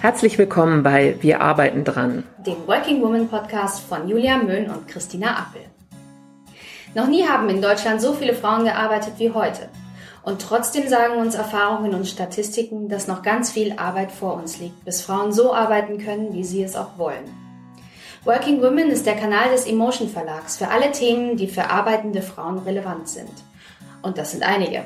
Herzlich willkommen bei Wir arbeiten dran, dem Working Woman Podcast von Julia Möhn und Christina Appel. Noch nie haben in Deutschland so viele Frauen gearbeitet wie heute. Und trotzdem sagen uns Erfahrungen und Statistiken, dass noch ganz viel Arbeit vor uns liegt, bis Frauen so arbeiten können, wie sie es auch wollen. Working Women ist der Kanal des Emotion Verlags für alle Themen, die für arbeitende Frauen relevant sind. Und das sind einige.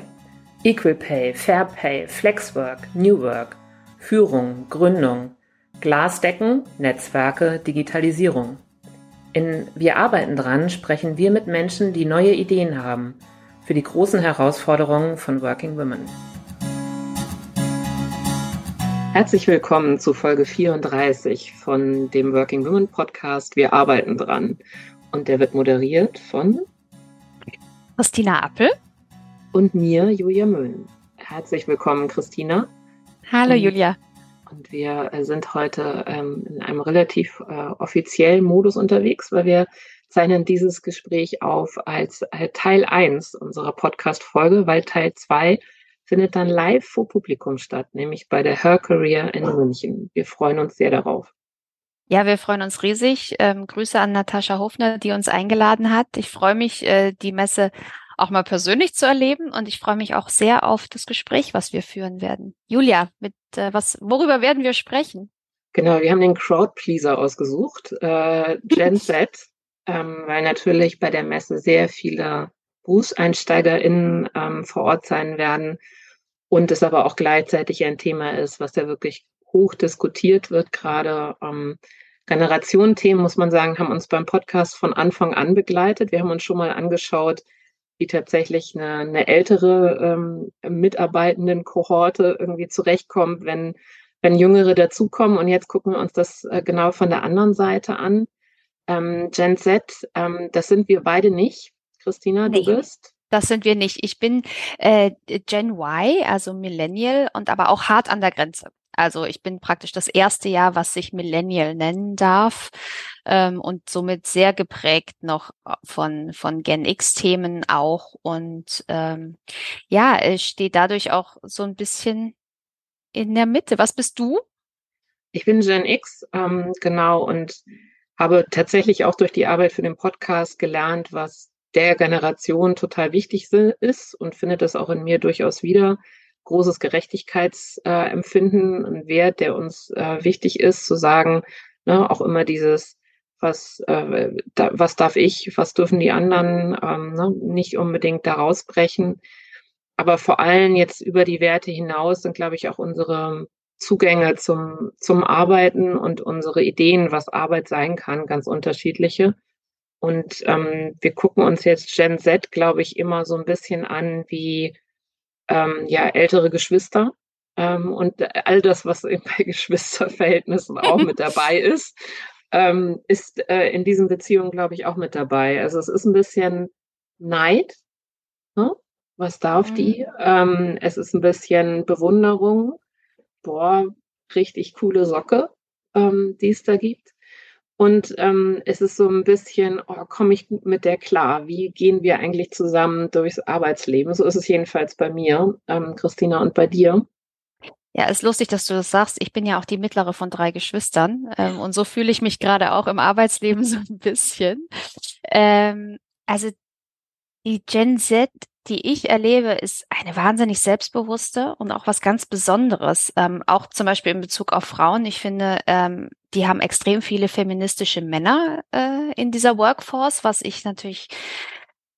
Equal Pay, Fair Pay, Flexwork, New Work, Führung, Gründung, Glasdecken, Netzwerke, Digitalisierung. In Wir arbeiten dran sprechen wir mit Menschen, die neue Ideen haben für die großen Herausforderungen von Working Women. Herzlich willkommen zu Folge 34 von dem Working Women Podcast Wir arbeiten dran. Und der wird moderiert von Christina Appel und mir, Julia Möhn. Herzlich willkommen, Christina. Hallo Julia. Und wir äh, sind heute ähm, in einem relativ äh, offiziellen Modus unterwegs, weil wir zeichnen dieses Gespräch auf als äh, Teil 1 unserer Podcast-Folge, weil Teil 2 findet dann live vor Publikum statt, nämlich bei der Her Career in München. Wir freuen uns sehr darauf. Ja, wir freuen uns riesig. Ähm, Grüße an Natascha Hofner, die uns eingeladen hat. Ich freue mich, äh, die Messe auch mal persönlich zu erleben. Und ich freue mich auch sehr auf das Gespräch, was wir führen werden. Julia, mit äh, was, worüber werden wir sprechen? Genau, wir haben den Crowdpleaser ausgesucht, äh, Gen Z, ähm, weil natürlich bei der Messe sehr viele BerufseinsteigerInnen ähm, vor Ort sein werden und es aber auch gleichzeitig ein Thema ist, was ja wirklich hoch diskutiert wird, gerade ähm, Generationenthemen, muss man sagen, haben uns beim Podcast von Anfang an begleitet. Wir haben uns schon mal angeschaut, wie tatsächlich eine, eine ältere ähm, Mitarbeitenden-Kohorte irgendwie zurechtkommt, wenn, wenn Jüngere dazukommen. Und jetzt gucken wir uns das äh, genau von der anderen Seite an. Ähm, Gen Z, ähm, das sind wir beide nicht. Christina, nee. du bist? Das sind wir nicht. Ich bin äh, Gen Y, also Millennial und aber auch hart an der Grenze. Also ich bin praktisch das erste Jahr, was sich Millennial nennen darf ähm, und somit sehr geprägt noch von von Gen X-Themen auch und ähm, ja, es steht dadurch auch so ein bisschen in der Mitte. Was bist du? Ich bin Gen X, ähm, genau und habe tatsächlich auch durch die Arbeit für den Podcast gelernt, was der Generation total wichtig ist und finde das auch in mir durchaus wieder großes Gerechtigkeitsempfinden, äh, ein Wert, der uns äh, wichtig ist, zu sagen, ne, auch immer dieses, was, äh, da, was darf ich, was dürfen die anderen, ähm, ne, nicht unbedingt da rausbrechen. Aber vor allem jetzt über die Werte hinaus sind, glaube ich, auch unsere Zugänge zum, zum Arbeiten und unsere Ideen, was Arbeit sein kann, ganz unterschiedliche. Und ähm, wir gucken uns jetzt Gen Z, glaube ich, immer so ein bisschen an wie ähm, ja, ältere Geschwister ähm, und all das, was bei Geschwisterverhältnissen auch mit dabei ist, ähm, ist äh, in diesen Beziehungen, glaube ich, auch mit dabei. Also es ist ein bisschen Neid. Ne? Was darf mhm. die? Ähm, es ist ein bisschen Bewunderung. Boah, richtig coole Socke, ähm, die es da gibt. Und ähm, es ist so ein bisschen, oh, komme ich gut mit der klar? Wie gehen wir eigentlich zusammen durchs Arbeitsleben? So ist es jedenfalls bei mir, ähm, Christina, und bei dir. Ja, ist lustig, dass du das sagst. Ich bin ja auch die mittlere von drei Geschwistern ähm, und so fühle ich mich gerade auch im Arbeitsleben so ein bisschen. Ähm, also die Gen Z die ich erlebe, ist eine wahnsinnig selbstbewusste und auch was ganz Besonderes. Ähm, auch zum Beispiel in Bezug auf Frauen. Ich finde, ähm, die haben extrem viele feministische Männer äh, in dieser Workforce, was ich natürlich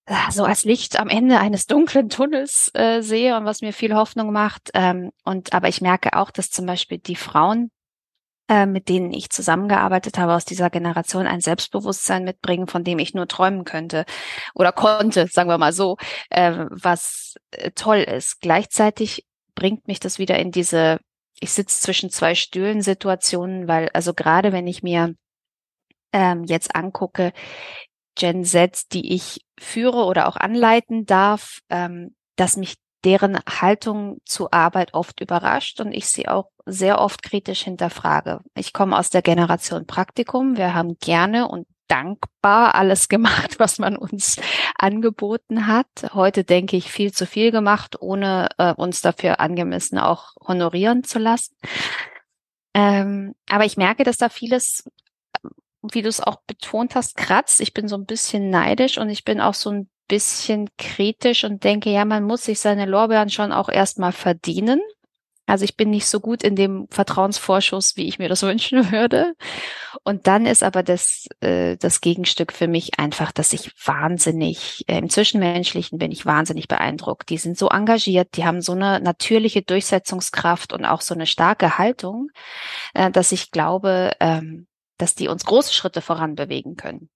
äh, so als Licht am Ende eines dunklen Tunnels äh, sehe und was mir viel Hoffnung macht. Ähm, und aber ich merke auch, dass zum Beispiel die Frauen äh, mit denen ich zusammengearbeitet habe aus dieser Generation, ein Selbstbewusstsein mitbringen, von dem ich nur träumen könnte oder konnte, sagen wir mal so, äh, was äh, toll ist. Gleichzeitig bringt mich das wieder in diese, ich sitze zwischen zwei Stühlen Situationen, weil also gerade wenn ich mir ähm, jetzt angucke, Gen Z, die ich führe oder auch anleiten darf, ähm, dass mich deren Haltung zur Arbeit oft überrascht und ich sie auch sehr oft kritisch hinterfrage. Ich komme aus der Generation Praktikum. Wir haben gerne und dankbar alles gemacht, was man uns angeboten hat. Heute denke ich viel zu viel gemacht, ohne äh, uns dafür angemessen auch honorieren zu lassen. Ähm, aber ich merke, dass da vieles, wie du es auch betont hast, kratzt. Ich bin so ein bisschen neidisch und ich bin auch so ein bisschen kritisch und denke, ja, man muss sich seine Lorbeeren schon auch erstmal verdienen. Also ich bin nicht so gut in dem Vertrauensvorschuss, wie ich mir das wünschen würde. Und dann ist aber das, äh, das Gegenstück für mich einfach, dass ich wahnsinnig, äh, im Zwischenmenschlichen bin ich wahnsinnig beeindruckt. Die sind so engagiert, die haben so eine natürliche Durchsetzungskraft und auch so eine starke Haltung, äh, dass ich glaube, ähm, dass die uns große Schritte voran bewegen können.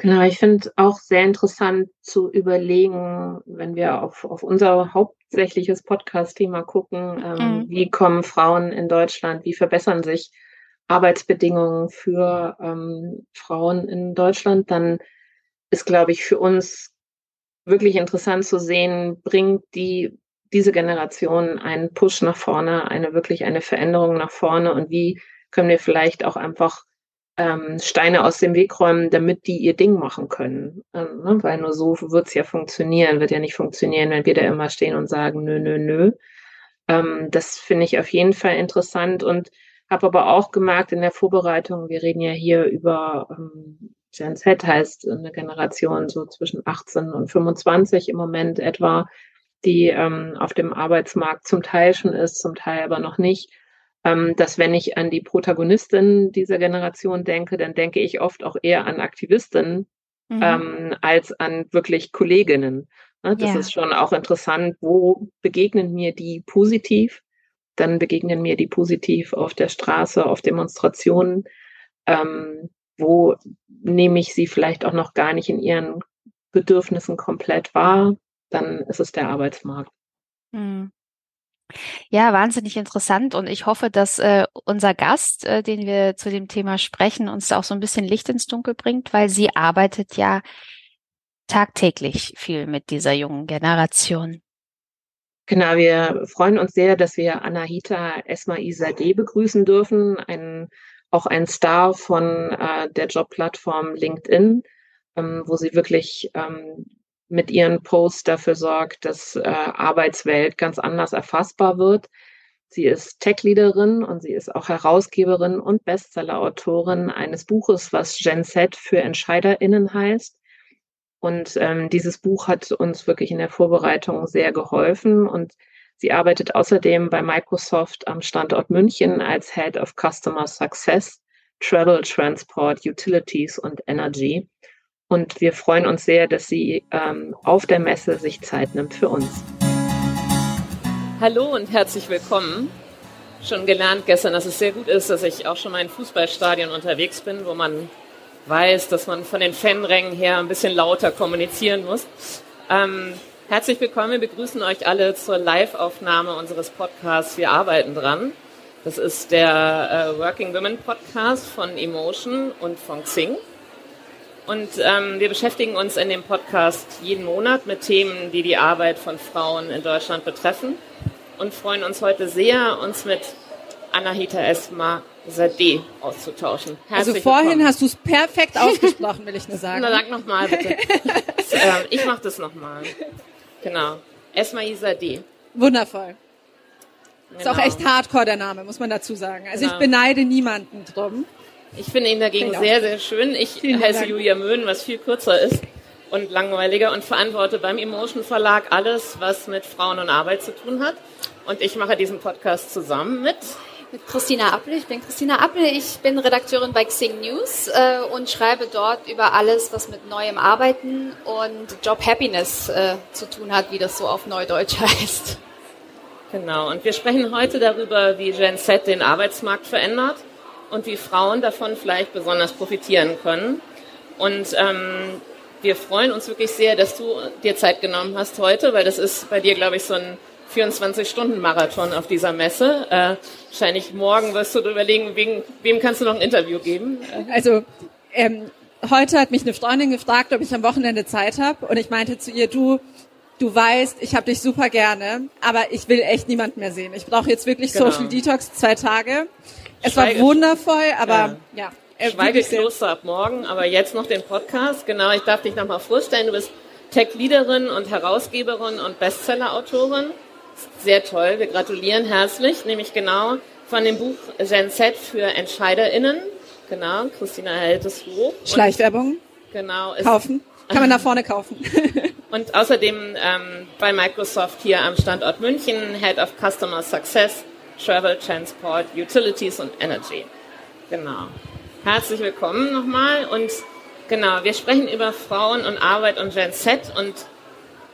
Genau, ich finde auch sehr interessant zu überlegen, wenn wir auf, auf unser hauptsächliches Podcast-Thema gucken, ähm, mhm. wie kommen Frauen in Deutschland, wie verbessern sich Arbeitsbedingungen für ähm, Frauen in Deutschland, dann ist, glaube ich, für uns wirklich interessant zu sehen, bringt die diese Generation einen Push nach vorne, eine wirklich eine Veränderung nach vorne und wie können wir vielleicht auch einfach ähm, Steine aus dem Weg räumen, damit die ihr Ding machen können. Ähm, ne? Weil nur so wird's ja funktionieren, wird ja nicht funktionieren, wenn wir da immer stehen und sagen, nö, nö, nö. Ähm, das finde ich auf jeden Fall interessant und habe aber auch gemerkt in der Vorbereitung, wir reden ja hier über ähm, Gen Z heißt eine Generation so zwischen 18 und 25 im Moment etwa, die ähm, auf dem Arbeitsmarkt zum Teil schon ist, zum Teil aber noch nicht ähm, dass wenn ich an die Protagonistin dieser Generation denke, dann denke ich oft auch eher an Aktivistinnen mhm. ähm, als an wirklich Kolleginnen. Ne, das ja. ist schon auch interessant, wo begegnen mir die positiv? Dann begegnen mir die positiv auf der Straße, auf Demonstrationen. Ähm, wo nehme ich sie vielleicht auch noch gar nicht in ihren Bedürfnissen komplett wahr? Dann ist es der Arbeitsmarkt. Mhm. Ja, wahnsinnig interessant und ich hoffe, dass äh, unser Gast, äh, den wir zu dem Thema sprechen, uns da auch so ein bisschen Licht ins Dunkel bringt, weil sie arbeitet ja tagtäglich viel mit dieser jungen Generation. Genau, wir freuen uns sehr, dass wir Anahita Esma Isadeh begrüßen dürfen, ein, auch ein Star von äh, der Jobplattform LinkedIn, ähm, wo sie wirklich ähm, mit ihren Posts dafür sorgt, dass äh, Arbeitswelt ganz anders erfassbar wird. Sie ist Tech-Leaderin und sie ist auch Herausgeberin und Bestseller-Autorin eines Buches, was Gen Z für EntscheiderInnen heißt. Und ähm, dieses Buch hat uns wirklich in der Vorbereitung sehr geholfen und sie arbeitet außerdem bei Microsoft am Standort München als Head of Customer Success, Travel, Transport, Utilities und Energy. Und wir freuen uns sehr, dass sie ähm, auf der Messe sich Zeit nimmt für uns. Hallo und herzlich willkommen. Schon gelernt gestern, dass es sehr gut ist, dass ich auch schon mal in Fußballstadion unterwegs bin, wo man weiß, dass man von den Fanrängen her ein bisschen lauter kommunizieren muss. Ähm, herzlich willkommen, wir begrüßen euch alle zur Live-Aufnahme unseres Podcasts Wir arbeiten dran. Das ist der äh, Working Women Podcast von Emotion und von Xing. Und ähm, wir beschäftigen uns in dem Podcast jeden Monat mit Themen, die die Arbeit von Frauen in Deutschland betreffen und freuen uns heute sehr, uns mit Anahita Esma Sadeh auszutauschen. Herzlich also vorhin willkommen. hast du es perfekt ausgesprochen, will ich nur sagen. Na, sag nochmal bitte. das, äh, ich mach das nochmal. Genau. Esma Sadeh. Wundervoll. Genau. Ist auch genau. echt hardcore der Name, muss man dazu sagen. Also genau. ich beneide niemanden drum. Ich finde ihn dagegen sehr, sehr schön. Ich Vielen heiße Dank. Julia Möhn, was viel kürzer ist und langweiliger und verantworte beim Emotion Verlag alles, was mit Frauen und Arbeit zu tun hat. Und ich mache diesen Podcast zusammen mit mit Christina Appel. Ich bin Christina Appel, ich bin Redakteurin bei Xing News äh, und schreibe dort über alles, was mit neuem Arbeiten und Job Happiness äh, zu tun hat, wie das so auf Neudeutsch heißt. Genau, und wir sprechen heute darüber, wie Gen Z den Arbeitsmarkt verändert und wie Frauen davon vielleicht besonders profitieren können. Und ähm, wir freuen uns wirklich sehr, dass du dir Zeit genommen hast heute, weil das ist bei dir, glaube ich, so ein 24-Stunden-Marathon auf dieser Messe. Äh, wahrscheinlich morgen wirst du überlegen, wem, wem kannst du noch ein Interview geben? Also ähm, heute hat mich eine Freundin gefragt, ob ich am Wochenende Zeit habe. Und ich meinte zu ihr, du, du weißt, ich habe dich super gerne, aber ich will echt niemanden mehr sehen. Ich brauche jetzt wirklich genau. Social Detox zwei Tage. Es war wundervoll, aber ja. ja Schweigekloster ab morgen, aber jetzt noch den Podcast. Genau, ich darf dich nochmal vorstellen. Du bist Tech-Leaderin und Herausgeberin und Bestseller-Autorin. Sehr toll, wir gratulieren herzlich. Nämlich genau von dem Buch Gen Z für EntscheiderInnen. Genau, Christina hält es hoch. Schleichwerbung. Genau. Kaufen. Kann man da vorne kaufen. und außerdem ähm, bei Microsoft hier am Standort München, Head of Customer Success, Travel, Transport, Utilities und Energy. Genau. Herzlich willkommen nochmal und genau, wir sprechen über Frauen und Arbeit und Gen Z und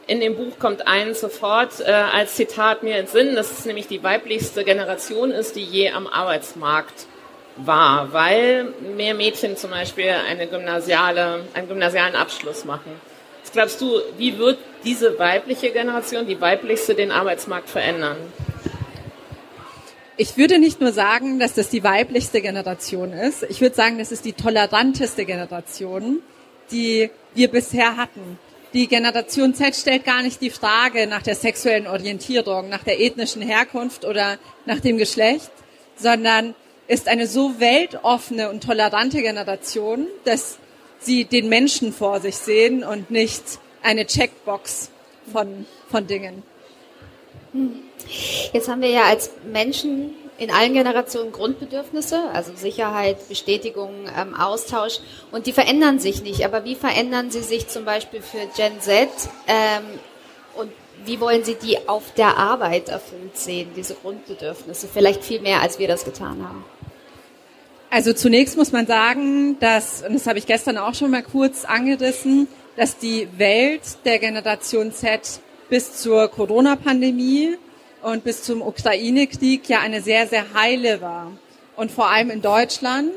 in dem Buch kommt eins sofort äh, als Zitat mir ins Sinn, dass es nämlich die weiblichste Generation ist, die je am Arbeitsmarkt war, weil mehr Mädchen zum Beispiel eine gymnasiale, einen gymnasialen Abschluss machen. Was glaubst du, wie wird diese weibliche Generation, die weiblichste, den Arbeitsmarkt verändern? Ich würde nicht nur sagen, dass das die weiblichste Generation ist. Ich würde sagen, das ist die toleranteste Generation, die wir bisher hatten. Die Generation Z stellt gar nicht die Frage nach der sexuellen Orientierung, nach der ethnischen Herkunft oder nach dem Geschlecht, sondern ist eine so weltoffene und tolerante Generation, dass sie den Menschen vor sich sehen und nicht eine Checkbox von, von Dingen. Jetzt haben wir ja als Menschen in allen Generationen Grundbedürfnisse, also Sicherheit, Bestätigung, ähm, Austausch, und die verändern sich nicht. Aber wie verändern sie sich zum Beispiel für Gen Z ähm, und wie wollen Sie die auf der Arbeit erfüllt sehen, diese Grundbedürfnisse? Vielleicht viel mehr, als wir das getan haben. Also zunächst muss man sagen, dass, und das habe ich gestern auch schon mal kurz angerissen, dass die Welt der Generation Z bis zur Corona-Pandemie und bis zum Ukraine-Krieg ja eine sehr, sehr heile war. Und vor allem in Deutschland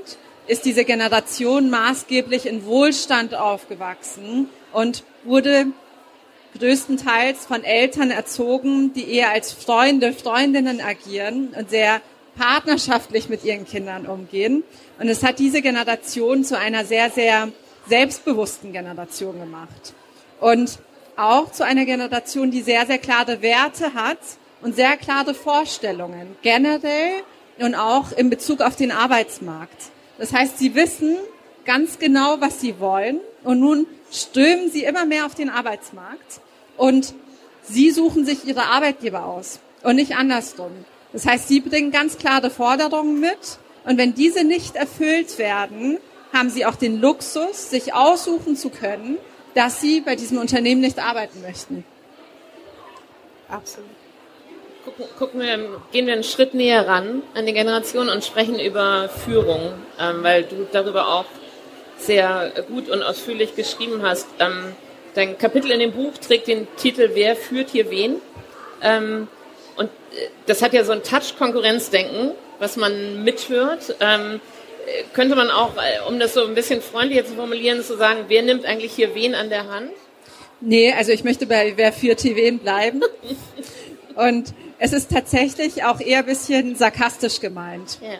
ist diese Generation maßgeblich in Wohlstand aufgewachsen und wurde größtenteils von Eltern erzogen, die eher als Freunde, Freundinnen agieren und sehr partnerschaftlich mit ihren Kindern umgehen. Und es hat diese Generation zu einer sehr, sehr selbstbewussten Generation gemacht. Und auch zu einer Generation, die sehr, sehr klare Werte hat und sehr klare Vorstellungen, generell und auch in Bezug auf den Arbeitsmarkt. Das heißt, sie wissen ganz genau, was sie wollen und nun strömen sie immer mehr auf den Arbeitsmarkt und sie suchen sich ihre Arbeitgeber aus und nicht andersrum. Das heißt, sie bringen ganz klare Forderungen mit und wenn diese nicht erfüllt werden, haben sie auch den Luxus, sich aussuchen zu können, dass sie bei diesem Unternehmen nicht arbeiten möchten. Absolut. Gucken, gucken wir, gehen wir einen Schritt näher ran an die Generation und sprechen über Führung, ähm, weil du darüber auch sehr gut und ausführlich geschrieben hast. Ähm, dein Kapitel in dem Buch trägt den Titel Wer führt hier wen? Ähm, und äh, das hat ja so ein Touch-Konkurrenzdenken, was man mithört. Könnte man auch, äh, um das so ein bisschen freundlicher zu formulieren, zu sagen, wer nimmt eigentlich hier wen an der Hand? Nee, also ich möchte bei wer führt hier wen bleiben. und es ist tatsächlich auch eher ein bisschen sarkastisch gemeint. Ja.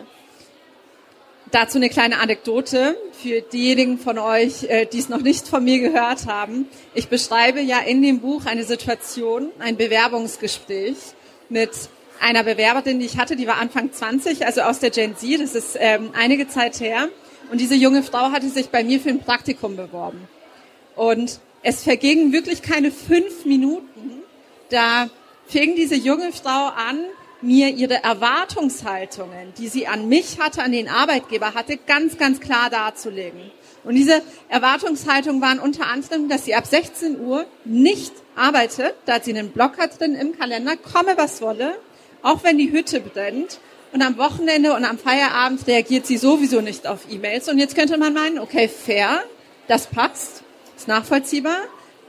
Dazu eine kleine Anekdote für diejenigen von euch, äh, die es noch nicht von mir gehört haben. Ich beschreibe ja in dem Buch eine Situation, ein Bewerbungsgespräch mit einer Bewerberin, die ich hatte, die war Anfang 20, also aus der Gen Z, das ist ähm, einige Zeit her. Und diese junge Frau hatte sich bei mir für ein Praktikum beworben. Und es vergingen wirklich keine fünf Minuten, da fing diese junge Frau an, mir ihre Erwartungshaltungen, die sie an mich hatte, an den Arbeitgeber hatte, ganz, ganz klar darzulegen. Und diese Erwartungshaltungen waren unter anderem, dass sie ab 16 Uhr nicht arbeitet, da hat sie einen Blocker drin im Kalender, komme was wolle, auch wenn die Hütte brennt. Und am Wochenende und am Feierabend reagiert sie sowieso nicht auf E-Mails. Und jetzt könnte man meinen, okay, fair, das passt, ist nachvollziehbar.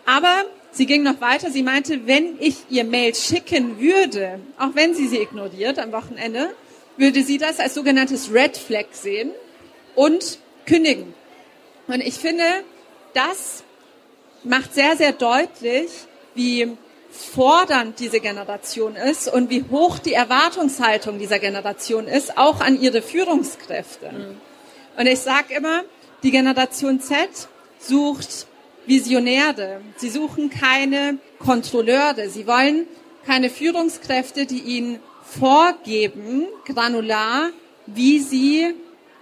Aber sie ging noch weiter. Sie meinte, wenn ich ihr Mail schicken würde, auch wenn sie sie ignoriert am Wochenende, würde sie das als sogenanntes Red Flag sehen und kündigen. Und ich finde, das macht sehr, sehr deutlich, wie fordernd diese Generation ist und wie hoch die Erwartungshaltung dieser Generation ist, auch an ihre Führungskräfte. Mhm. Und ich sage immer, die Generation Z sucht Visionäre. Sie suchen keine Kontrolleure. Sie wollen keine Führungskräfte, die ihnen vorgeben, granular, wie sie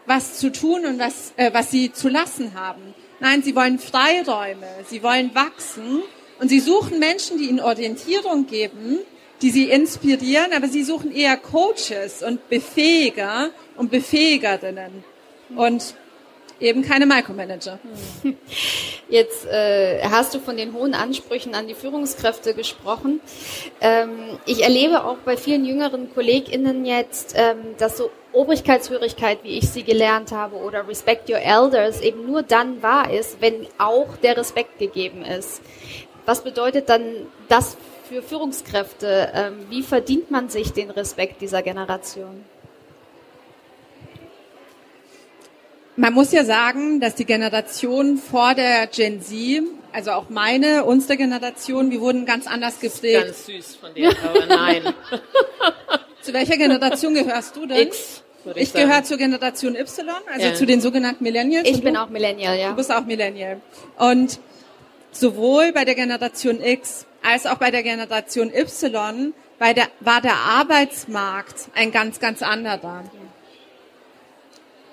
was zu tun und was, äh, was sie zu lassen haben. Nein, sie wollen Freiräume. Sie wollen wachsen und sie suchen Menschen, die ihnen Orientierung geben, die sie inspirieren, aber sie suchen eher Coaches und Befähiger und Befähigerinnen und eben keine Micromanager. Jetzt äh, hast du von den hohen Ansprüchen an die Führungskräfte gesprochen. Ähm, ich erlebe auch bei vielen jüngeren KollegInnen jetzt, ähm, dass so Obrigkeitshörigkeit, wie ich sie gelernt habe, oder Respect Your Elders eben nur dann wahr ist, wenn auch der Respekt gegeben ist. Was bedeutet dann das für Führungskräfte? Ähm, wie verdient man sich den Respekt dieser Generation? Man muss ja sagen, dass die Generation vor der Gen Z, also auch meine, unsere Generation, wir wurden ganz anders geprägt. Ganz süß von dir, aber nein. Zu welcher Generation gehörst du denn? X. Ich, ich gehöre zur Generation Y, also ja. zu den sogenannten Millennials. Ich bin auch Millennial, ja. Du bist auch Millennial. Und sowohl bei der Generation X als auch bei der Generation Y bei der, war der Arbeitsmarkt ein ganz, ganz anderer.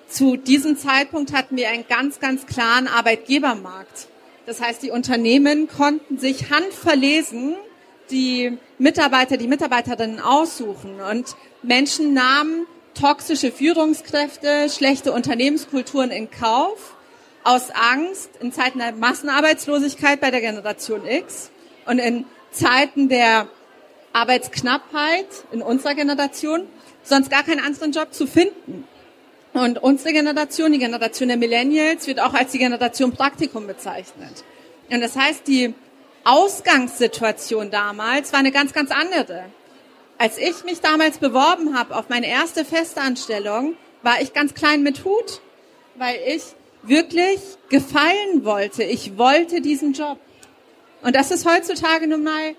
Zu diesem Zeitpunkt hatten wir einen ganz, ganz klaren Arbeitgebermarkt. Das heißt, die Unternehmen konnten sich handverlesen die Mitarbeiter, die Mitarbeiterinnen aussuchen und Menschen nahmen toxische Führungskräfte, schlechte Unternehmenskulturen in Kauf aus Angst in Zeiten der Massenarbeitslosigkeit bei der Generation X und in Zeiten der Arbeitsknappheit in unserer Generation sonst gar keinen anderen Job zu finden. Und unsere Generation, die Generation der Millennials, wird auch als die Generation Praktikum bezeichnet. Und das heißt, die Ausgangssituation damals war eine ganz, ganz andere. Als ich mich damals beworben habe auf meine erste Festanstellung, war ich ganz klein mit Hut, weil ich wirklich gefallen wollte. Ich wollte diesen Job. Und das ist heutzutage nun mal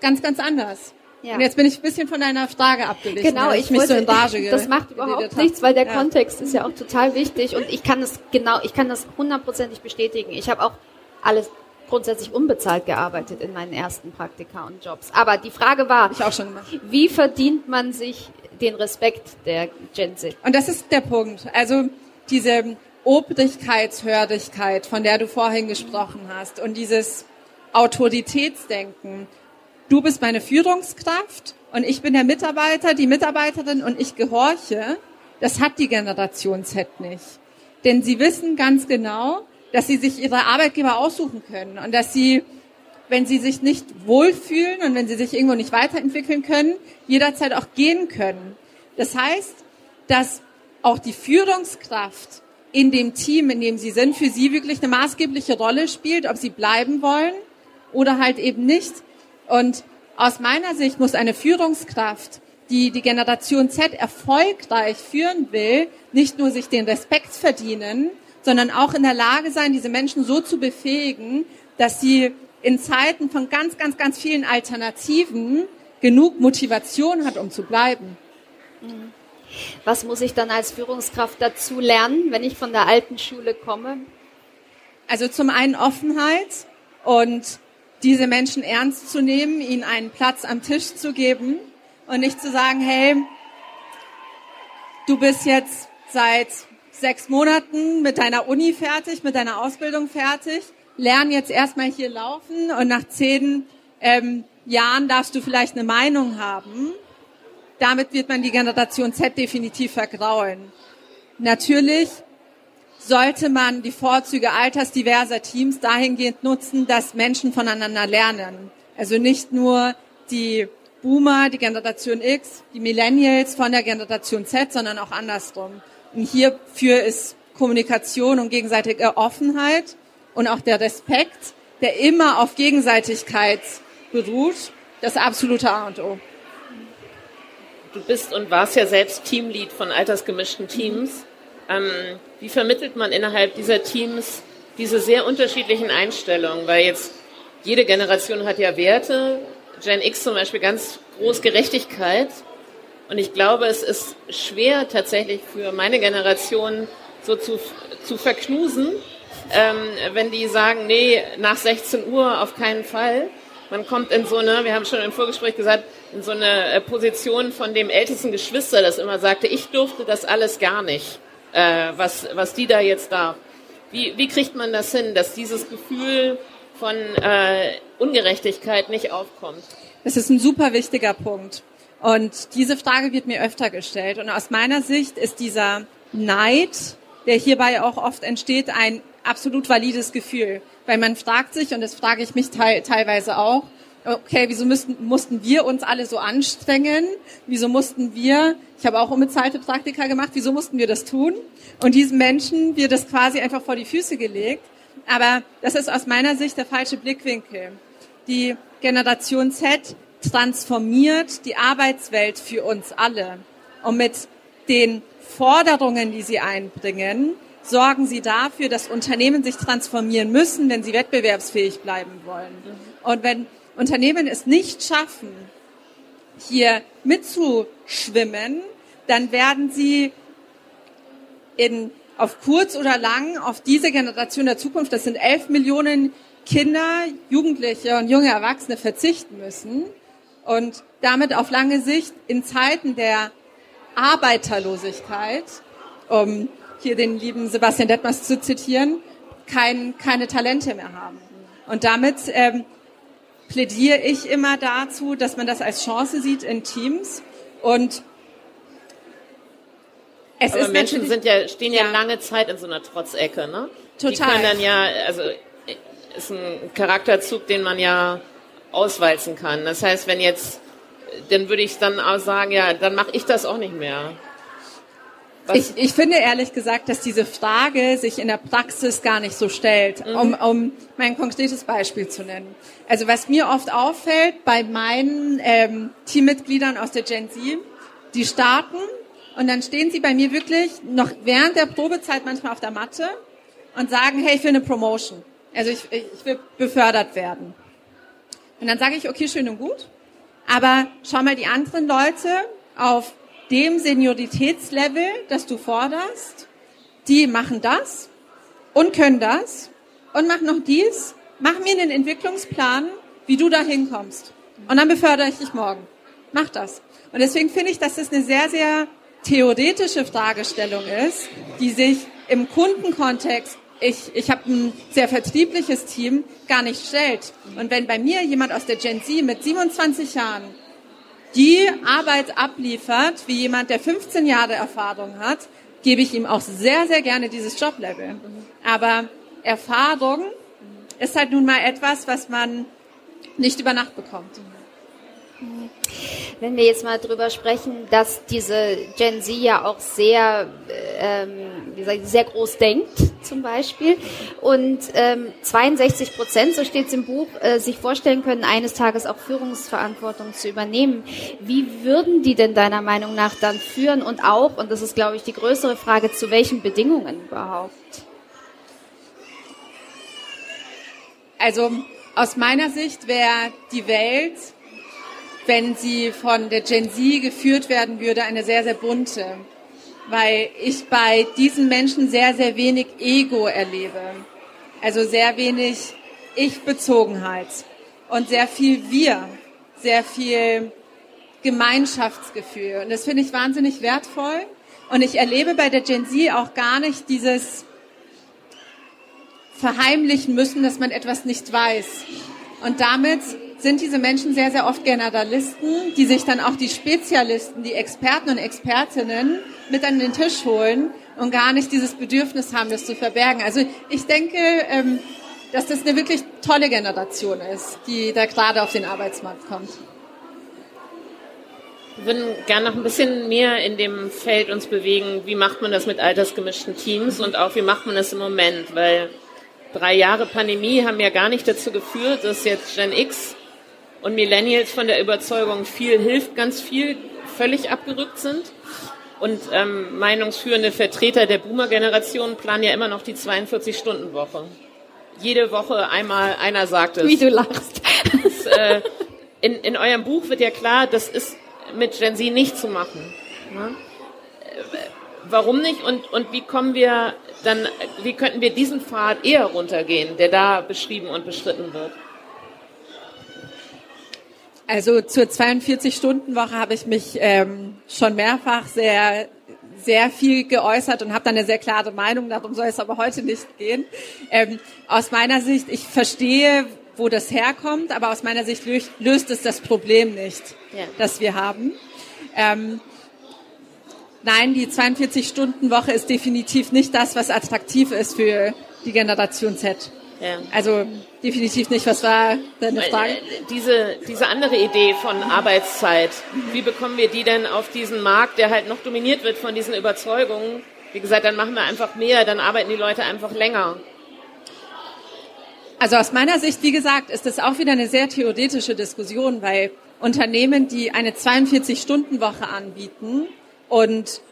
ganz, ganz anders. Ja. Und jetzt bin ich ein bisschen von deiner Frage abgewichen. Genau, ich mich wollte, so in Rage Das macht überhaupt nichts, weil der ja. Kontext ist ja auch total wichtig und ich kann das genau, ich kann das hundertprozentig bestätigen. Ich habe auch alles grundsätzlich unbezahlt gearbeitet in meinen ersten Praktika und Jobs. Aber die Frage war, wie verdient man sich den Respekt der Gen Z? Und das ist der Punkt. Also diese Obrigkeitshörigkeit, von der du vorhin gesprochen hast und dieses Autoritätsdenken, du bist meine Führungskraft und ich bin der Mitarbeiter, die Mitarbeiterin und ich gehorche, das hat die Generation Z nicht. Denn sie wissen ganz genau, dass sie sich ihre Arbeitgeber aussuchen können und dass sie, wenn sie sich nicht wohlfühlen und wenn sie sich irgendwo nicht weiterentwickeln können, jederzeit auch gehen können. Das heißt, dass auch die Führungskraft in dem Team, in dem sie sind, für sie wirklich eine maßgebliche Rolle spielt, ob sie bleiben wollen oder halt eben nicht. Und aus meiner Sicht muss eine Führungskraft, die die Generation Z erfolgreich führen will, nicht nur sich den Respekt verdienen, sondern auch in der Lage sein, diese Menschen so zu befähigen, dass sie in Zeiten von ganz, ganz, ganz vielen Alternativen genug Motivation hat, um zu bleiben. Was muss ich dann als Führungskraft dazu lernen, wenn ich von der alten Schule komme? Also zum einen Offenheit und diese Menschen ernst zu nehmen, ihnen einen Platz am Tisch zu geben und nicht zu sagen, hey, du bist jetzt seit sechs Monaten mit deiner Uni fertig, mit deiner Ausbildung fertig, lern jetzt erstmal hier laufen und nach zehn ähm, Jahren darfst du vielleicht eine Meinung haben. Damit wird man die Generation Z definitiv vergraulen. Natürlich sollte man die Vorzüge altersdiverser Teams dahingehend nutzen, dass Menschen voneinander lernen. Also nicht nur die Boomer, die Generation X, die Millennials von der Generation Z, sondern auch andersrum. Und hierfür ist Kommunikation und gegenseitige Offenheit und auch der Respekt, der immer auf Gegenseitigkeit beruht, das absolute A und O. Du bist und warst ja selbst Teamlead von altersgemischten Teams. Ähm, wie vermittelt man innerhalb dieser Teams diese sehr unterschiedlichen Einstellungen? Weil jetzt jede Generation hat ja Werte. Gen X zum Beispiel ganz groß Gerechtigkeit. Und ich glaube, es ist schwer tatsächlich für meine Generation so zu, zu verknusen, ähm, wenn die sagen, nee, nach 16 Uhr auf keinen Fall. Man kommt in so eine, wir haben schon im Vorgespräch gesagt, in so eine äh, Position von dem ältesten Geschwister, das immer sagte, ich durfte das alles gar nicht äh, was, was die da jetzt darf. Wie, wie kriegt man das hin, dass dieses Gefühl von äh, Ungerechtigkeit nicht aufkommt? Das ist ein super wichtiger Punkt. Und diese Frage wird mir öfter gestellt. Und aus meiner Sicht ist dieser Neid, der hierbei auch oft entsteht, ein absolut valides Gefühl. Weil man fragt sich, und das frage ich mich te teilweise auch, okay, wieso müssten, mussten wir uns alle so anstrengen? Wieso mussten wir, ich habe auch unbezahlte Praktika gemacht, wieso mussten wir das tun? Und diesen Menschen wird das quasi einfach vor die Füße gelegt. Aber das ist aus meiner Sicht der falsche Blickwinkel. Die Generation Z transformiert die Arbeitswelt für uns alle. Und mit den Forderungen, die sie einbringen, sorgen sie dafür, dass Unternehmen sich transformieren müssen, wenn sie wettbewerbsfähig bleiben wollen. Und wenn Unternehmen es nicht schaffen, hier mitzuschwimmen, dann werden sie in, auf kurz oder lang auf diese Generation der Zukunft, das sind elf Millionen Kinder, Jugendliche und junge Erwachsene verzichten müssen und damit auf lange Sicht in Zeiten der Arbeiterlosigkeit, um hier den lieben Sebastian Detmers zu zitieren, kein, keine Talente mehr haben. Und damit ähm, plädiere ich immer dazu, dass man das als Chance sieht in Teams und es Aber ist Menschen sind ja, stehen ja, ja, lange Zeit in so einer Trotzecke, ne? Total. Die können dann ja, also ist ein Charakterzug, den man ja auswalzen kann. Das heißt, wenn jetzt, dann würde ich dann auch sagen, ja, dann mache ich das auch nicht mehr. Ich, ich finde ehrlich gesagt, dass diese Frage sich in der Praxis gar nicht so stellt, mhm. um, um mein konkretes Beispiel zu nennen. Also was mir oft auffällt bei meinen ähm, Teammitgliedern aus der Gen Z, die starten und dann stehen sie bei mir wirklich noch während der Probezeit manchmal auf der Matte und sagen, hey, ich will eine Promotion. Also ich, ich will befördert werden. Und dann sage ich, okay, schön und gut. Aber schau mal die anderen Leute auf dem Senioritätslevel, das du forderst, die machen das und können das und machen noch dies. Mach mir einen Entwicklungsplan, wie du da hinkommst. Und dann befördere ich dich morgen. Mach das. Und deswegen finde ich, dass das eine sehr, sehr theoretische Fragestellung ist, die sich im Kundenkontext ich, ich habe ein sehr vertriebliches Team, gar nicht stellt. Und wenn bei mir jemand aus der Gen Z mit 27 Jahren die Arbeit abliefert, wie jemand, der 15 Jahre Erfahrung hat, gebe ich ihm auch sehr, sehr gerne dieses Joblevel. Aber Erfahrung ist halt nun mal etwas, was man nicht über Nacht bekommt. Wenn wir jetzt mal drüber sprechen, dass diese Gen Z ja auch sehr, ähm, wie gesagt, sehr groß denkt, zum Beispiel, und ähm, 62 Prozent, so steht es im Buch, äh, sich vorstellen können, eines Tages auch Führungsverantwortung zu übernehmen. Wie würden die denn deiner Meinung nach dann führen und auch, und das ist, glaube ich, die größere Frage, zu welchen Bedingungen überhaupt? Also aus meiner Sicht wäre die Welt wenn sie von der Gen Z geführt werden würde, eine sehr, sehr bunte. Weil ich bei diesen Menschen sehr, sehr wenig Ego erlebe. Also sehr wenig Ich-Bezogenheit und sehr viel Wir, sehr viel Gemeinschaftsgefühl. Und das finde ich wahnsinnig wertvoll. Und ich erlebe bei der Gen Z auch gar nicht dieses verheimlichen müssen, dass man etwas nicht weiß. Und damit sind diese Menschen sehr, sehr oft Generalisten, die sich dann auch die Spezialisten, die Experten und Expertinnen mit an den Tisch holen und gar nicht dieses Bedürfnis haben, das zu verbergen. Also ich denke, ähm, dass das eine wirklich tolle Generation ist, die da gerade auf den Arbeitsmarkt kommt. Wir würden gerne noch ein bisschen mehr in dem Feld uns bewegen. Wie macht man das mit altersgemischten Teams und auch wie macht man das im Moment? Weil drei Jahre Pandemie haben ja gar nicht dazu geführt, dass jetzt Gen X und Millennials von der Überzeugung, viel hilft ganz viel, völlig abgerückt sind. Und ähm, meinungsführende Vertreter der Boomer-Generation planen ja immer noch die 42-Stunden-Woche. Jede Woche einmal einer sagt es. Wie du lachst. Das, äh, in, in eurem Buch wird ja klar, das ist mit Gen Z nicht zu machen. Ne? Warum nicht und, und wie kommen wir dann, wie könnten wir diesen Pfad eher runtergehen, der da beschrieben und beschritten wird? Also zur 42-Stunden-Woche habe ich mich ähm, schon mehrfach sehr, sehr viel geäußert und habe da eine sehr klare Meinung, darum soll es aber heute nicht gehen. Ähm, aus meiner Sicht, ich verstehe, wo das herkommt, aber aus meiner Sicht löst, löst es das Problem nicht, ja. das wir haben. Ähm, nein, die 42-Stunden-Woche ist definitiv nicht das, was attraktiv ist für die Generation Z. Ja. Also definitiv nicht. Was war deine Frage? Äh, diese, diese andere Idee von Arbeitszeit, wie bekommen wir die denn auf diesen Markt, der halt noch dominiert wird von diesen Überzeugungen? Wie gesagt, dann machen wir einfach mehr, dann arbeiten die Leute einfach länger. Also aus meiner Sicht, wie gesagt, ist das auch wieder eine sehr theoretische Diskussion, weil Unternehmen, die eine 42-Stunden-Woche anbieten und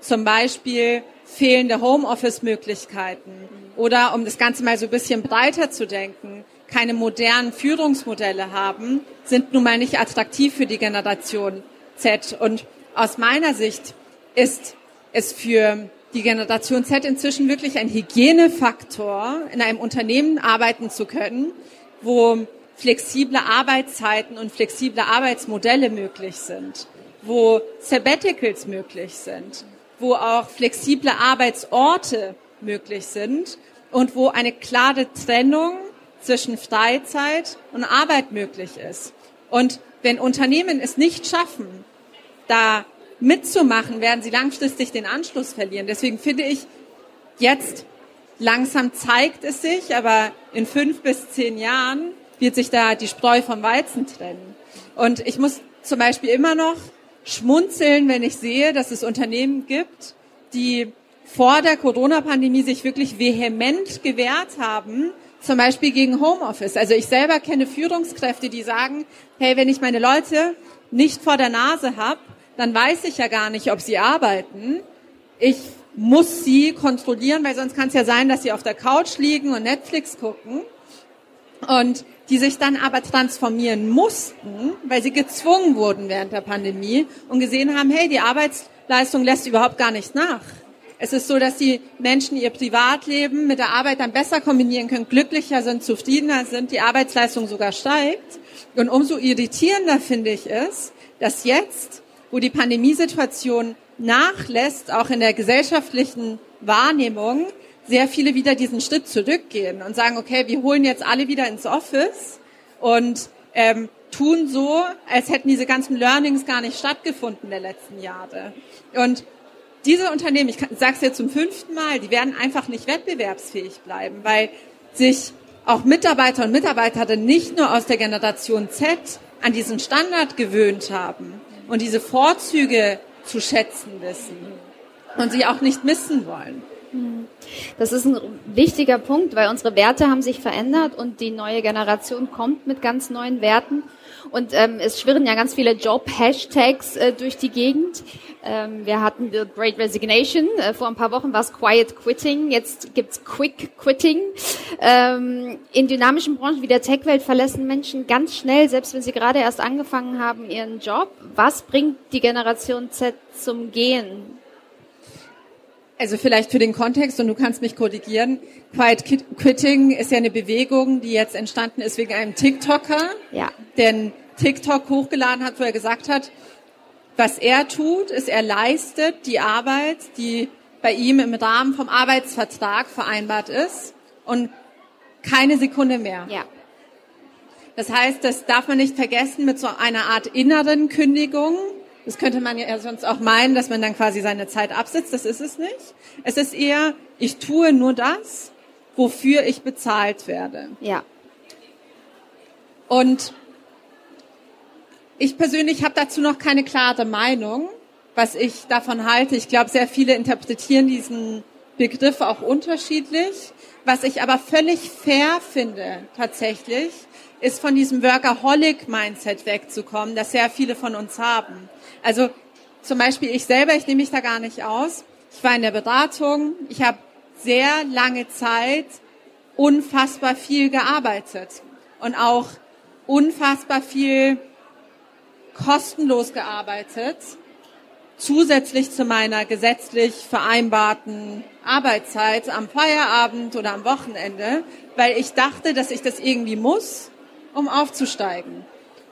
zum Beispiel fehlende Homeoffice-Möglichkeiten oder, um das Ganze mal so ein bisschen breiter zu denken, keine modernen Führungsmodelle haben, sind nun mal nicht attraktiv für die Generation Z. Und aus meiner Sicht ist es für die Generation Z inzwischen wirklich ein Hygienefaktor, in einem Unternehmen arbeiten zu können, wo flexible Arbeitszeiten und flexible Arbeitsmodelle möglich sind, wo Sabbaticals möglich sind, wo auch flexible Arbeitsorte möglich sind und wo eine klare Trennung zwischen Freizeit und Arbeit möglich ist. Und wenn Unternehmen es nicht schaffen, da mitzumachen, werden sie langfristig den Anschluss verlieren. Deswegen finde ich, jetzt langsam zeigt es sich, aber in fünf bis zehn Jahren wird sich da die Spreu vom Weizen trennen. Und ich muss zum Beispiel immer noch schmunzeln, wenn ich sehe, dass es Unternehmen gibt, die vor der Corona-Pandemie sich wirklich vehement gewehrt haben, zum Beispiel gegen Homeoffice. Also ich selber kenne Führungskräfte, die sagen, hey, wenn ich meine Leute nicht vor der Nase habe, dann weiß ich ja gar nicht, ob sie arbeiten. Ich muss sie kontrollieren, weil sonst kann es ja sein, dass sie auf der Couch liegen und Netflix gucken. Und die sich dann aber transformieren mussten, weil sie gezwungen wurden während der Pandemie und gesehen haben, hey, die Arbeitsleistung lässt überhaupt gar nicht nach. Es ist so, dass die Menschen ihr Privatleben mit der Arbeit dann besser kombinieren können, glücklicher sind, zufriedener sind, die Arbeitsleistung sogar steigt. Und umso irritierender finde ich es, dass jetzt, wo die Pandemiesituation nachlässt, auch in der gesellschaftlichen Wahrnehmung, sehr viele wieder diesen Schritt zurückgehen und sagen, okay, wir holen jetzt alle wieder ins Office und ähm, tun so, als hätten diese ganzen Learnings gar nicht stattgefunden der letzten Jahre. Und diese Unternehmen, ich sage es jetzt zum fünften Mal, die werden einfach nicht wettbewerbsfähig bleiben, weil sich auch Mitarbeiter und Mitarbeiterinnen nicht nur aus der Generation Z an diesen Standard gewöhnt haben und diese Vorzüge zu schätzen wissen und sie auch nicht missen wollen. Das ist ein wichtiger Punkt, weil unsere Werte haben sich verändert und die neue Generation kommt mit ganz neuen Werten. Und ähm, es schwirren ja ganz viele Job-Hashtags äh, durch die Gegend. Ähm, wir hatten The Great Resignation, äh, vor ein paar Wochen war es Quiet Quitting, jetzt gibt's Quick Quitting. Ähm, in dynamischen Branchen wie der Tech-Welt verlassen Menschen ganz schnell, selbst wenn sie gerade erst angefangen haben, ihren Job. Was bringt die Generation Z zum Gehen? Also vielleicht für den Kontext und du kannst mich korrigieren. Quiet Quitting ist ja eine Bewegung, die jetzt entstanden ist wegen einem TikToker, ja. der TikTok hochgeladen hat, wo er gesagt hat, was er tut, ist, er leistet die Arbeit, die bei ihm im Rahmen vom Arbeitsvertrag vereinbart ist und keine Sekunde mehr. Ja. Das heißt, das darf man nicht vergessen mit so einer Art inneren Kündigung, das könnte man ja sonst auch meinen, dass man dann quasi seine Zeit absitzt. Das ist es nicht. Es ist eher, ich tue nur das, wofür ich bezahlt werde. Ja. Und ich persönlich habe dazu noch keine klare Meinung, was ich davon halte. Ich glaube, sehr viele interpretieren diesen Begriff auch unterschiedlich. Was ich aber völlig fair finde, tatsächlich, ist von diesem Workaholic-Mindset wegzukommen, das sehr viele von uns haben. Also zum Beispiel ich selber, ich nehme mich da gar nicht aus. Ich war in der Beratung, ich habe sehr lange Zeit unfassbar viel gearbeitet und auch unfassbar viel kostenlos gearbeitet, zusätzlich zu meiner gesetzlich vereinbarten Arbeitszeit am Feierabend oder am Wochenende, weil ich dachte, dass ich das irgendwie muss, um aufzusteigen.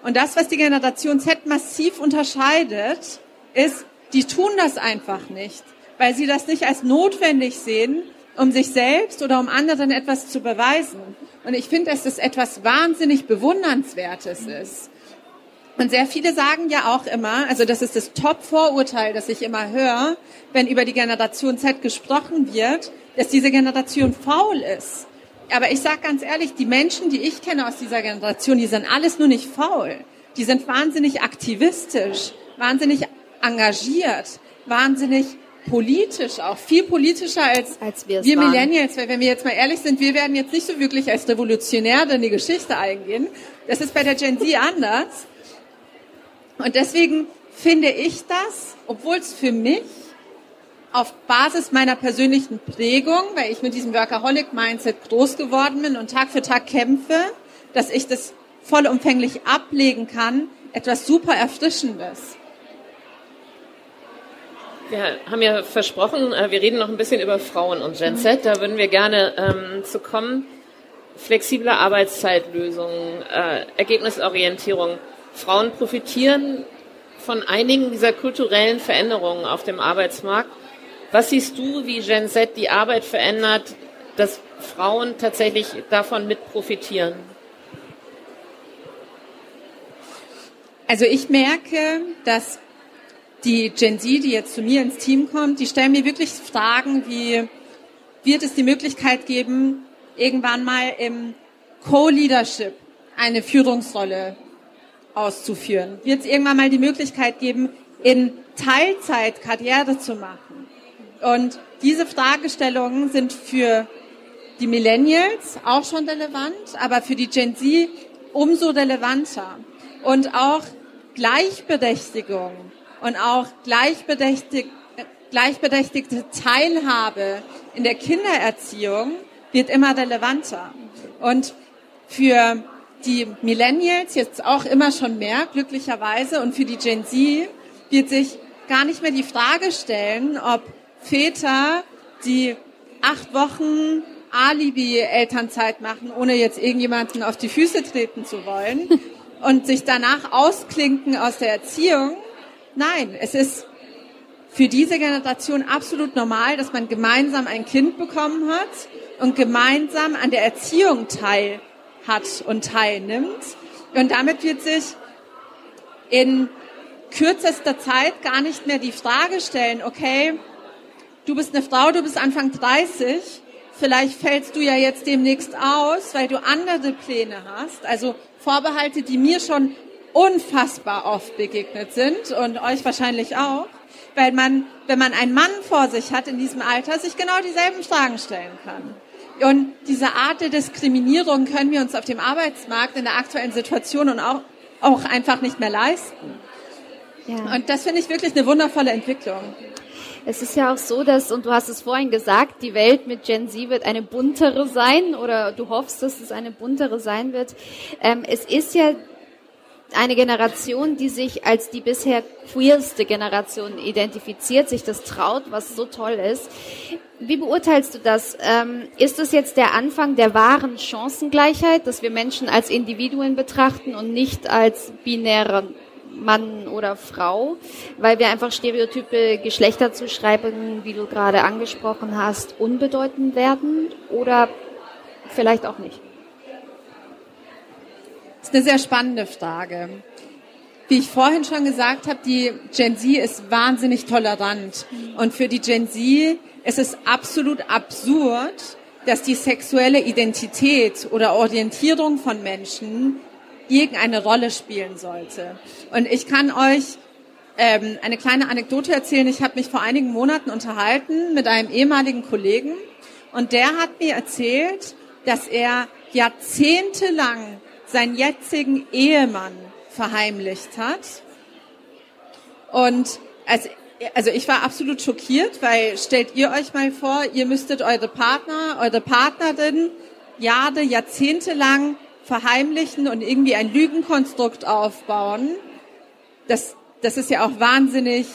Und das, was die Generation Z massiv unterscheidet, ist, die tun das einfach nicht. weil sie das nicht als notwendig sehen, um sich selbst oder um anderen etwas zu beweisen. Und ich finde, dass das etwas wahnsinnig Bewundernswertes ist. Und sehr viele sagen ja auch immer, also das ist das Top-Vorurteil, das ich immer höre, wenn über die Generation Z gesprochen wird, dass diese Generation faul ist. Aber ich sage ganz ehrlich, die Menschen, die ich kenne aus dieser Generation, die sind alles nur nicht faul. Die sind wahnsinnig aktivistisch, wahnsinnig engagiert, wahnsinnig politisch auch, viel politischer als, als wir waren. Millennials. Weil wenn wir jetzt mal ehrlich sind, wir werden jetzt nicht so wirklich als Revolutionäre in die Geschichte eingehen. Das ist bei der Gen Z anders. Und deswegen finde ich das, obwohl es für mich auf Basis meiner persönlichen Prägung, weil ich mit diesem Workaholic-Mindset groß geworden bin und Tag für Tag kämpfe, dass ich das vollumfänglich ablegen kann, etwas super Erfrischendes. Wir haben ja versprochen, äh, wir reden noch ein bisschen über Frauen und Gen Z. Da würden wir gerne ähm, zu kommen. Flexible Arbeitszeitlösungen, äh, Ergebnisorientierung. Frauen profitieren von einigen dieser kulturellen Veränderungen auf dem Arbeitsmarkt. Was siehst du, wie Gen Z die Arbeit verändert, dass Frauen tatsächlich davon mit profitieren? Also ich merke, dass die Gen Z, die jetzt zu mir ins Team kommt, die stellen mir wirklich Fragen wie, wird es die Möglichkeit geben, irgendwann mal im Co-Leadership eine Führungsrolle auszuführen? Wird es irgendwann mal die Möglichkeit geben, in Teilzeit Karriere zu machen? Und diese Fragestellungen sind für die Millennials auch schon relevant, aber für die Gen Z umso relevanter. Und auch Gleichberechtigung und auch gleichberechtigte, gleichberechtigte Teilhabe in der Kindererziehung wird immer relevanter. Und für die Millennials jetzt auch immer schon mehr, glücklicherweise, und für die Gen Z wird sich gar nicht mehr die Frage stellen, ob Väter, die acht Wochen Alibi-Elternzeit machen, ohne jetzt irgendjemanden auf die Füße treten zu wollen und sich danach ausklinken aus der Erziehung. Nein, es ist für diese Generation absolut normal, dass man gemeinsam ein Kind bekommen hat und gemeinsam an der Erziehung teil hat und teilnimmt. Und damit wird sich in kürzester Zeit gar nicht mehr die Frage stellen, okay, du bist eine Frau, du bist Anfang 30, vielleicht fällst du ja jetzt demnächst aus, weil du andere Pläne hast. Also Vorbehalte, die mir schon unfassbar oft begegnet sind und euch wahrscheinlich auch, weil man, wenn man einen Mann vor sich hat in diesem Alter, sich genau dieselben Fragen stellen kann. Und diese Art der Diskriminierung können wir uns auf dem Arbeitsmarkt in der aktuellen Situation und auch, auch einfach nicht mehr leisten. Ja. Und das finde ich wirklich eine wundervolle Entwicklung. Es ist ja auch so, dass, und du hast es vorhin gesagt, die Welt mit Gen Z wird eine buntere sein oder du hoffst, dass es eine buntere sein wird. Ähm, es ist ja eine Generation, die sich als die bisher queerste Generation identifiziert, sich das traut, was so toll ist. Wie beurteilst du das? Ähm, ist das jetzt der Anfang der wahren Chancengleichheit, dass wir Menschen als Individuen betrachten und nicht als binäre Mann oder Frau, weil wir einfach stereotype Geschlechterzuschreibungen, wie du gerade angesprochen hast, unbedeutend werden oder vielleicht auch nicht? Das ist eine sehr spannende Frage. Wie ich vorhin schon gesagt habe, die Gen Z ist wahnsinnig tolerant. Und für die Gen Z ist es absolut absurd, dass die sexuelle Identität oder Orientierung von Menschen irgendeine Rolle spielen sollte. Und ich kann euch ähm, eine kleine Anekdote erzählen. Ich habe mich vor einigen Monaten unterhalten mit einem ehemaligen Kollegen und der hat mir erzählt, dass er jahrzehntelang seinen jetzigen Ehemann verheimlicht hat. Und als, also ich war absolut schockiert, weil stellt ihr euch mal vor, ihr müsstet eure Partner, eure Partnerin Jahre, Jahrzehnte lang verheimlichen und irgendwie ein Lügenkonstrukt aufbauen, das, das ist ja auch wahnsinnig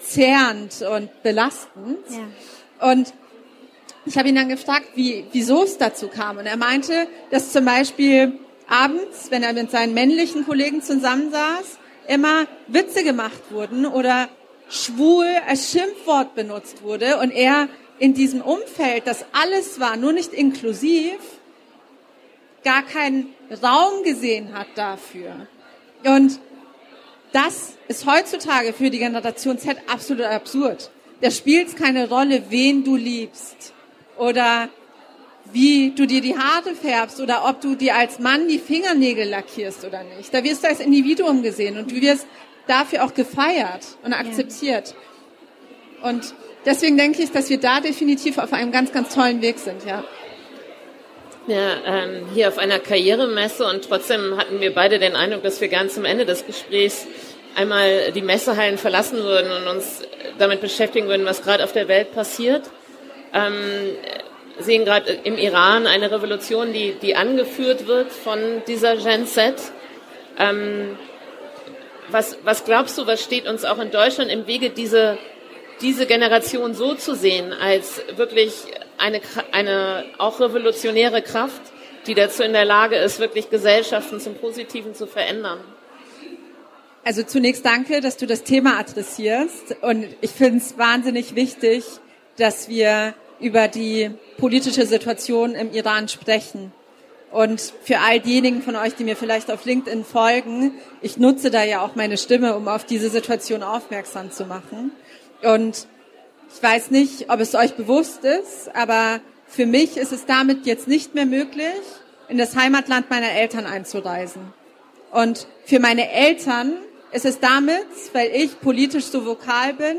zehrend und belastend. Ja. Und ich habe ihn dann gefragt, wie, wieso es dazu kam. Und er meinte, dass zum Beispiel abends, wenn er mit seinen männlichen Kollegen zusammensaß, immer Witze gemacht wurden oder schwul als Schimpfwort benutzt wurde und er in diesem Umfeld, das alles war, nur nicht inklusiv, gar keinen Raum gesehen hat dafür. Und das ist heutzutage für die Generation Z absolut absurd. Da spielt es keine Rolle, wen du liebst oder wie du dir die Haare färbst oder ob du dir als Mann die Fingernägel lackierst oder nicht. Da wirst du als Individuum gesehen und du wirst dafür auch gefeiert und akzeptiert. Und deswegen denke ich, dass wir da definitiv auf einem ganz, ganz tollen Weg sind, ja. Ja, ähm, hier auf einer Karrieremesse und trotzdem hatten wir beide den Eindruck, dass wir ganz zum Ende des Gesprächs einmal die Messehallen verlassen würden und uns damit beschäftigen würden, was gerade auf der Welt passiert. Ähm, sehen gerade im Iran eine Revolution, die, die angeführt wird von dieser Gen Z. Ähm, was, was glaubst du, was steht uns auch in Deutschland im Wege, diese, diese Generation so zu sehen als wirklich eine, eine auch revolutionäre Kraft, die dazu in der Lage ist, wirklich Gesellschaften zum Positiven zu verändern. Also zunächst danke, dass du das Thema adressierst. Und ich finde es wahnsinnig wichtig, dass wir über die politische Situation im Iran sprechen. Und für all diejenigen von euch, die mir vielleicht auf LinkedIn folgen, ich nutze da ja auch meine Stimme, um auf diese Situation aufmerksam zu machen. Und ich weiß nicht, ob es euch bewusst ist, aber für mich ist es damit jetzt nicht mehr möglich, in das Heimatland meiner Eltern einzureisen. Und für meine Eltern ist es damit, weil ich politisch so vokal bin,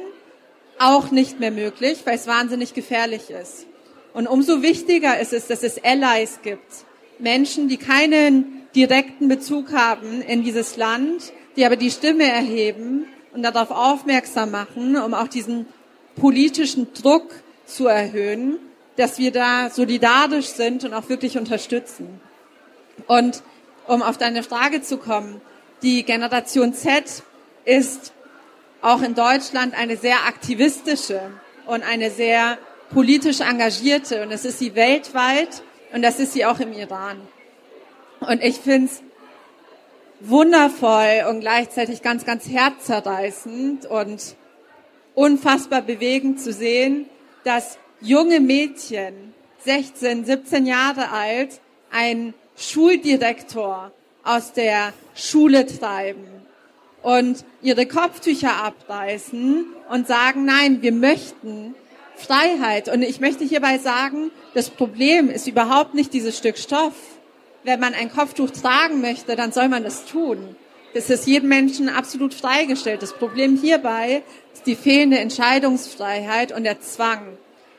auch nicht mehr möglich, weil es wahnsinnig gefährlich ist. Und umso wichtiger ist es, dass es Allies gibt. Menschen, die keinen direkten Bezug haben in dieses Land, die aber die Stimme erheben und darauf aufmerksam machen, um auch diesen politischen Druck zu erhöhen, dass wir da solidarisch sind und auch wirklich unterstützen. Und um auf deine Frage zu kommen, die Generation Z ist auch in Deutschland eine sehr aktivistische und eine sehr politisch engagierte und es ist sie weltweit und das ist sie auch im Iran. Und ich finde es wundervoll und gleichzeitig ganz, ganz herzzerreißend und unfassbar bewegend zu sehen, dass junge Mädchen, 16, 17 Jahre alt, ein Schuldirektor aus der Schule treiben und ihre Kopftücher abreißen und sagen, nein, wir möchten Freiheit. Und ich möchte hierbei sagen, das Problem ist überhaupt nicht dieses Stück Stoff. Wenn man ein Kopftuch tragen möchte, dann soll man das tun. Das ist jedem Menschen absolut freigestellt. Das Problem hierbei ist die fehlende Entscheidungsfreiheit und der Zwang.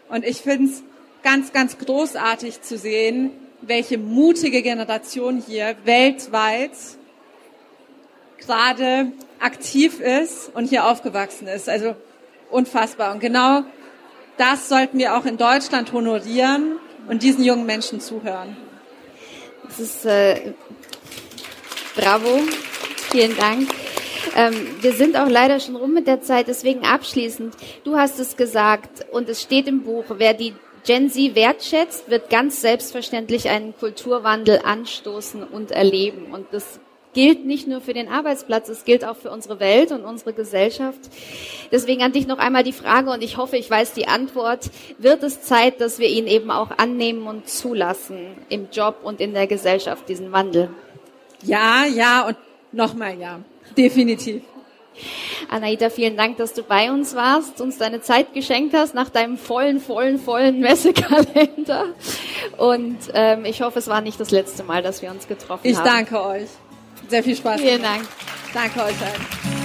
Und ich finde es ganz, ganz großartig zu sehen, welche mutige Generation hier weltweit gerade aktiv ist und hier aufgewachsen ist. Also unfassbar. Und genau das sollten wir auch in Deutschland honorieren und diesen jungen Menschen zuhören. Das ist äh, bravo. Vielen Dank. Ähm, wir sind auch leider schon rum mit der Zeit, deswegen abschließend. Du hast es gesagt und es steht im Buch, wer die Gen Z wertschätzt, wird ganz selbstverständlich einen Kulturwandel anstoßen und erleben. Und das gilt nicht nur für den Arbeitsplatz, es gilt auch für unsere Welt und unsere Gesellschaft. Deswegen an dich noch einmal die Frage und ich hoffe, ich weiß die Antwort. Wird es Zeit, dass wir ihn eben auch annehmen und zulassen im Job und in der Gesellschaft, diesen Wandel? Ja, ja und nochmal ja. Definitiv. Anaita, vielen Dank, dass du bei uns warst, uns deine Zeit geschenkt hast nach deinem vollen, vollen, vollen Messekalender. Und ähm, ich hoffe, es war nicht das letzte Mal, dass wir uns getroffen ich haben. Ich danke euch. Sehr viel Spaß. Vielen Dank. Danke euch allen.